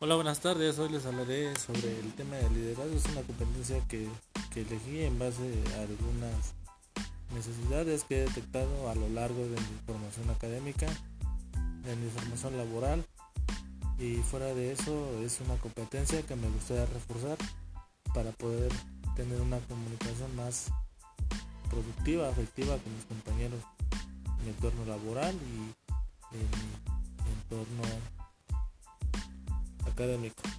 Hola, buenas tardes. Hoy les hablaré sobre el tema de liderazgo. Es una competencia que, que elegí en base a algunas necesidades que he detectado a lo largo de mi formación académica, de mi formación laboral y fuera de eso es una competencia que me gustaría reforzar para poder tener una comunicación más productiva, afectiva con mis compañeros en mi entorno laboral y en mi entorno académico.